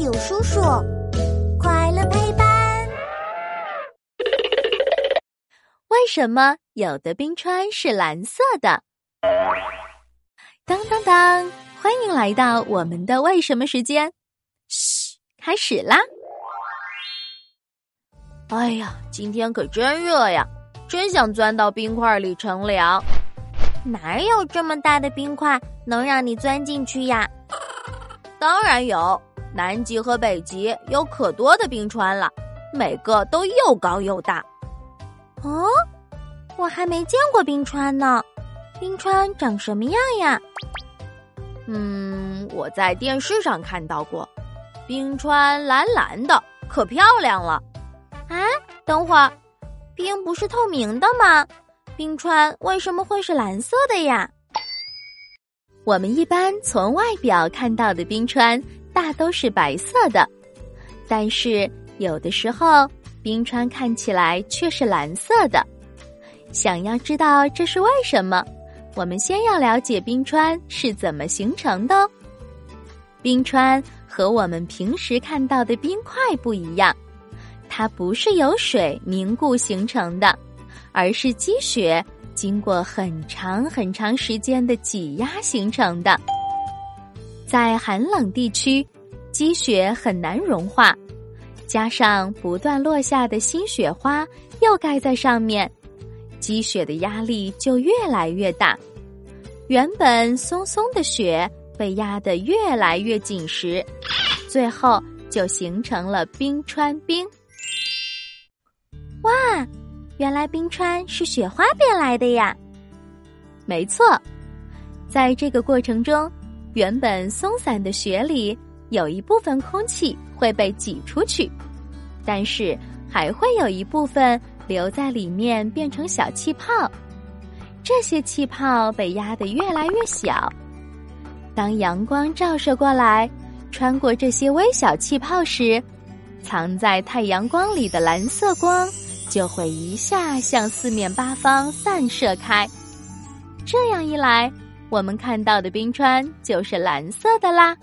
有叔叔，快乐陪伴。为什么有的冰川是蓝色的？当当当！欢迎来到我们的为什么时间。嘘，开始啦！哎呀，今天可真热呀，真想钻到冰块里乘凉。哪有这么大的冰块能让你钻进去呀？当然有，南极和北极有可多的冰川了，每个都又高又大。哦，我还没见过冰川呢，冰川长什么样呀？嗯，我在电视上看到过，冰川蓝蓝的，可漂亮了。啊，等会儿，冰不是透明的吗？冰川为什么会是蓝色的呀？我们一般从外表看到的冰川大都是白色的，但是有的时候冰川看起来却是蓝色的。想要知道这是为什么，我们先要了解冰川是怎么形成的。冰川和我们平时看到的冰块不一样，它不是由水凝固形成的。而是积雪经过很长很长时间的挤压形成的。在寒冷地区，积雪很难融化，加上不断落下的新雪花又盖在上面，积雪的压力就越来越大。原本松松的雪被压得越来越紧实，最后就形成了冰川冰。哇！原来冰川是雪花变来的呀！没错，在这个过程中，原本松散的雪里有一部分空气会被挤出去，但是还会有一部分留在里面变成小气泡。这些气泡被压得越来越小。当阳光照射过来，穿过这些微小气泡时，藏在太阳光里的蓝色光。就会一下向四面八方散射开，这样一来，我们看到的冰川就是蓝色的啦。